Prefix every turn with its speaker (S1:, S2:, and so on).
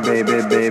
S1: baby, baby,